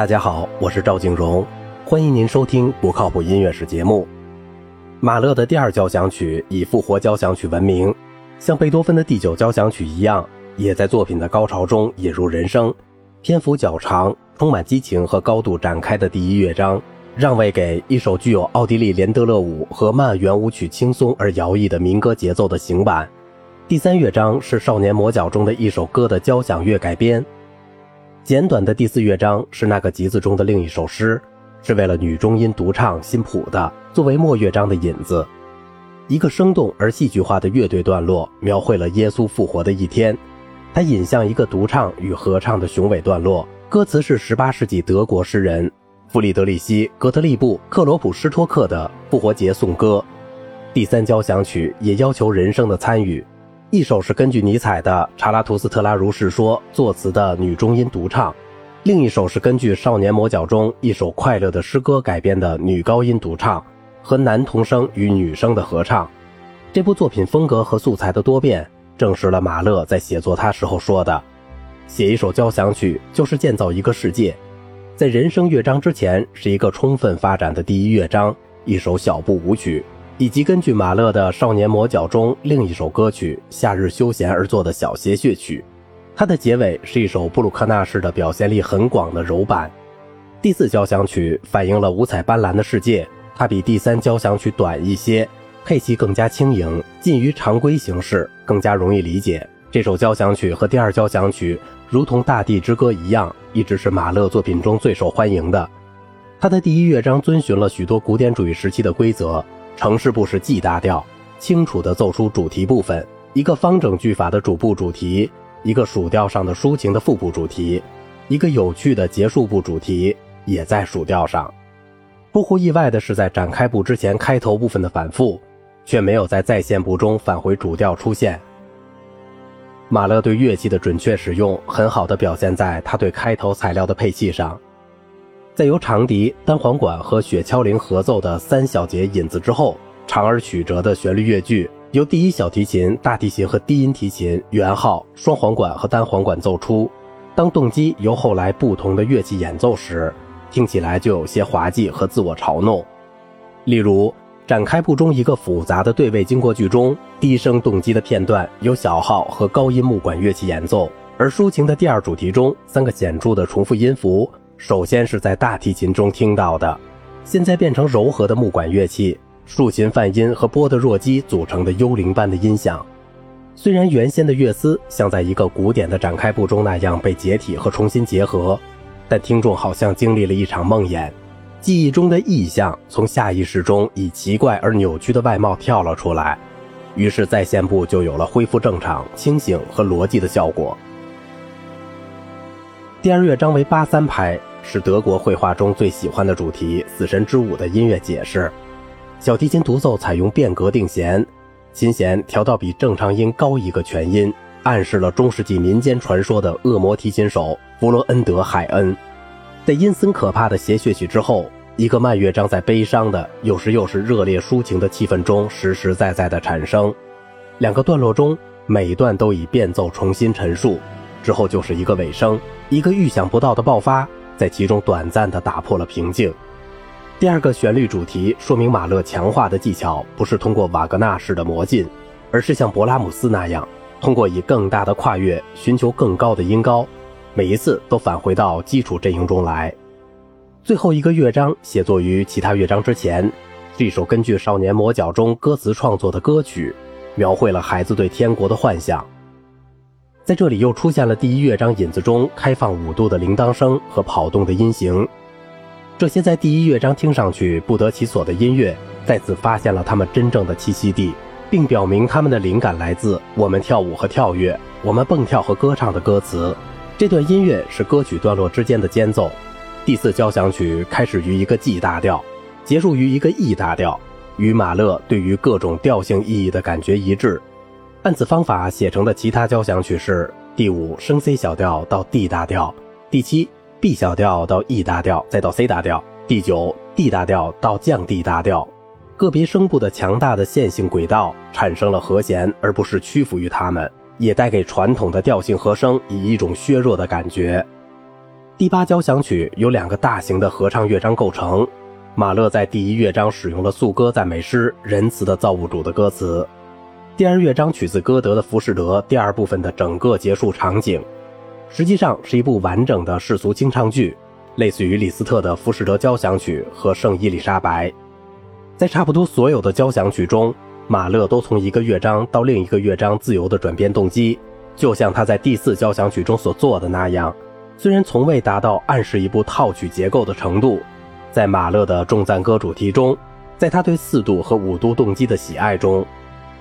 大家好，我是赵静荣，欢迎您收听不靠谱音乐史节目。马勒的第二交响曲以复活交响曲闻名，像贝多芬的第九交响曲一样，也在作品的高潮中引入人声，篇幅较长、充满激情和高度展开的第一乐章，让位给一首具有奥地利连德勒舞和曼圆舞曲轻松而摇曳的民歌节奏的行板。第三乐章是《少年魔角》中的一首歌的交响乐改编。简短的第四乐章是那个集子中的另一首诗，是为了女中音独唱新谱的，作为末乐章的引子。一个生动而戏剧化的乐队段落，描绘了耶稣复活的一天。它引向一个独唱与合唱的雄伟段落，歌词是18世纪德国诗人弗里德里希·格特利布·克罗普施托克的《复活节颂歌》。第三交响曲也要求人声的参与。一首是根据尼采的《查拉图斯特拉如是说》作词的女中音独唱，另一首是根据《少年魔角》中一首快乐的诗歌改编的女高音独唱和男童声与女声的合唱。这部作品风格和素材的多变，证实了马勒在写作它时候说的：“写一首交响曲就是建造一个世界，在人生乐章之前是一个充分发展的第一乐章，一首小步舞曲。”以及根据马勒的《少年魔角》中另一首歌曲《夏日休闲》而作的小协谑曲，它的结尾是一首布鲁克纳式的表现力很广的柔板。第四交响曲反映了五彩斑斓的世界，它比第三交响曲短一些，配器更加轻盈，近于常规形式，更加容易理解。这首交响曲和第二交响曲如同《大地之歌》一样，一直是马勒作品中最受欢迎的。它的第一乐章遵循了许多古典主义时期的规则。城市部是 G 大调，清楚地奏出主题部分，一个方整句法的主部主题，一个属调上的抒情的副部主题，一个有趣的结束部主题也在属调上。不乎意外的是，在展开部之前开头部分的反复，却没有在再现部中返回主调出现。马勒对乐器的准确使用，很好地表现在他对开头材料的配器上。在由长笛、单簧管和雪橇铃合奏的三小节引子之后，长而曲折的旋律乐句由第一小提琴、大提琴和低音提琴、圆号、双簧管和单簧管奏出。当动机由后来不同的乐器演奏时，听起来就有些滑稽和自我嘲弄。例如，展开部中一个复杂的对位经过句中，低声动机的片段由小号和高音木管乐器演奏，而抒情的第二主题中，三个显著的重复音符。首先是在大提琴中听到的，现在变成柔和的木管乐器、竖琴泛音和波的弱基组成的幽灵般的音响。虽然原先的乐思像在一个古典的展开部中那样被解体和重新结合，但听众好像经历了一场梦魇，记忆中的意象从下意识中以奇怪而扭曲的外貌跳了出来，于是在线部就有了恢复正常、清醒和逻辑的效果。第二乐章为八三拍。是德国绘画中最喜欢的主题——死神之舞的音乐解释。小提琴独奏采用变格定弦，琴弦调到比正常音高一个全音，暗示了中世纪民间传说的恶魔提琴手弗罗恩德·海恩。在阴森可怕的谐谑曲之后，一个慢乐章在悲伤的，有时又是热烈抒情的气氛中实实在在的产生。两个段落中，每一段都以变奏重新陈述，之后就是一个尾声，一个预想不到的爆发。在其中短暂地打破了平静。第二个旋律主题说明马勒强化的技巧不是通过瓦格纳式的魔镜，而是像勃拉姆斯那样，通过以更大的跨越寻求更高的音高，每一次都返回到基础阵营中来。最后一个乐章写作于其他乐章之前，是一首根据《少年魔角》中歌词创作的歌曲，描绘了孩子对天国的幻想。在这里又出现了第一乐章引子中开放五度的铃铛声和跑动的音型，这些在第一乐章听上去不得其所的音乐，再次发现了他们真正的栖息地，并表明他们的灵感来自我们跳舞和跳跃，我们蹦跳和歌唱的歌词。这段音乐是歌曲段落之间的间奏。第四交响曲开始于一个 G 大调，结束于一个 E 大调，与马勒对于各种调性意义的感觉一致。按此方法写成的其他交响曲是第五升 C 小调到 D 大调，第七 B 小调到 E 大调，再到 C 大调，第九 D 大调到降 D 大调。个别声部的强大的线性轨道产生了和弦，而不是屈服于它们，也带给传统的调性和声以一种削弱的感觉。第八交响曲由两个大型的合唱乐章构成。马勒在第一乐章使用了颂歌赞美诗“仁慈的造物主”的歌词。第二乐章取自歌德的《浮士德》第二部分的整个结束场景，实际上是一部完整的世俗清唱剧，类似于李斯特的《浮士德交响曲》和《圣伊丽莎白》。在差不多所有的交响曲中，马勒都从一个乐章到另一个乐章自由地转变动机，就像他在第四交响曲中所做的那样。虽然从未达到暗示一部套曲结构的程度，在马勒的众赞歌主题中，在他对四度和五度动机的喜爱中。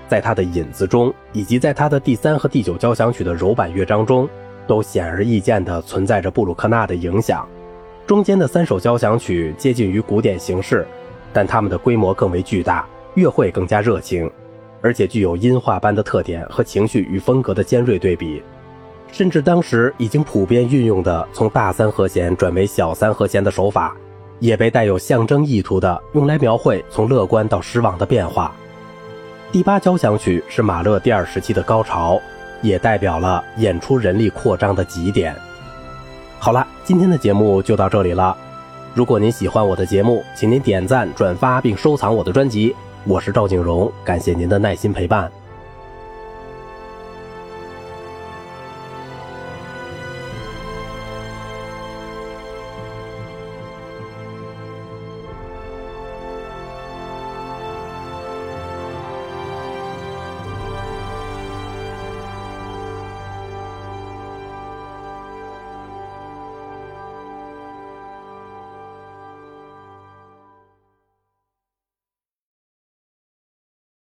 在他的引子中，以及在他的第三和第九交响曲的柔板乐章中，都显而易见地存在着布鲁克纳的影响。中间的三首交响曲接近于古典形式，但它们的规模更为巨大，乐会更加热情，而且具有音画般的特点和情绪与风格的尖锐对比。甚至当时已经普遍运用的从大三和弦转为小三和弦的手法，也被带有象征意图的用来描绘从乐观到失望的变化。第八交响曲是马勒第二时期的高潮，也代表了演出人力扩张的极点。好了，今天的节目就到这里了。如果您喜欢我的节目，请您点赞、转发并收藏我的专辑。我是赵景荣，感谢您的耐心陪伴。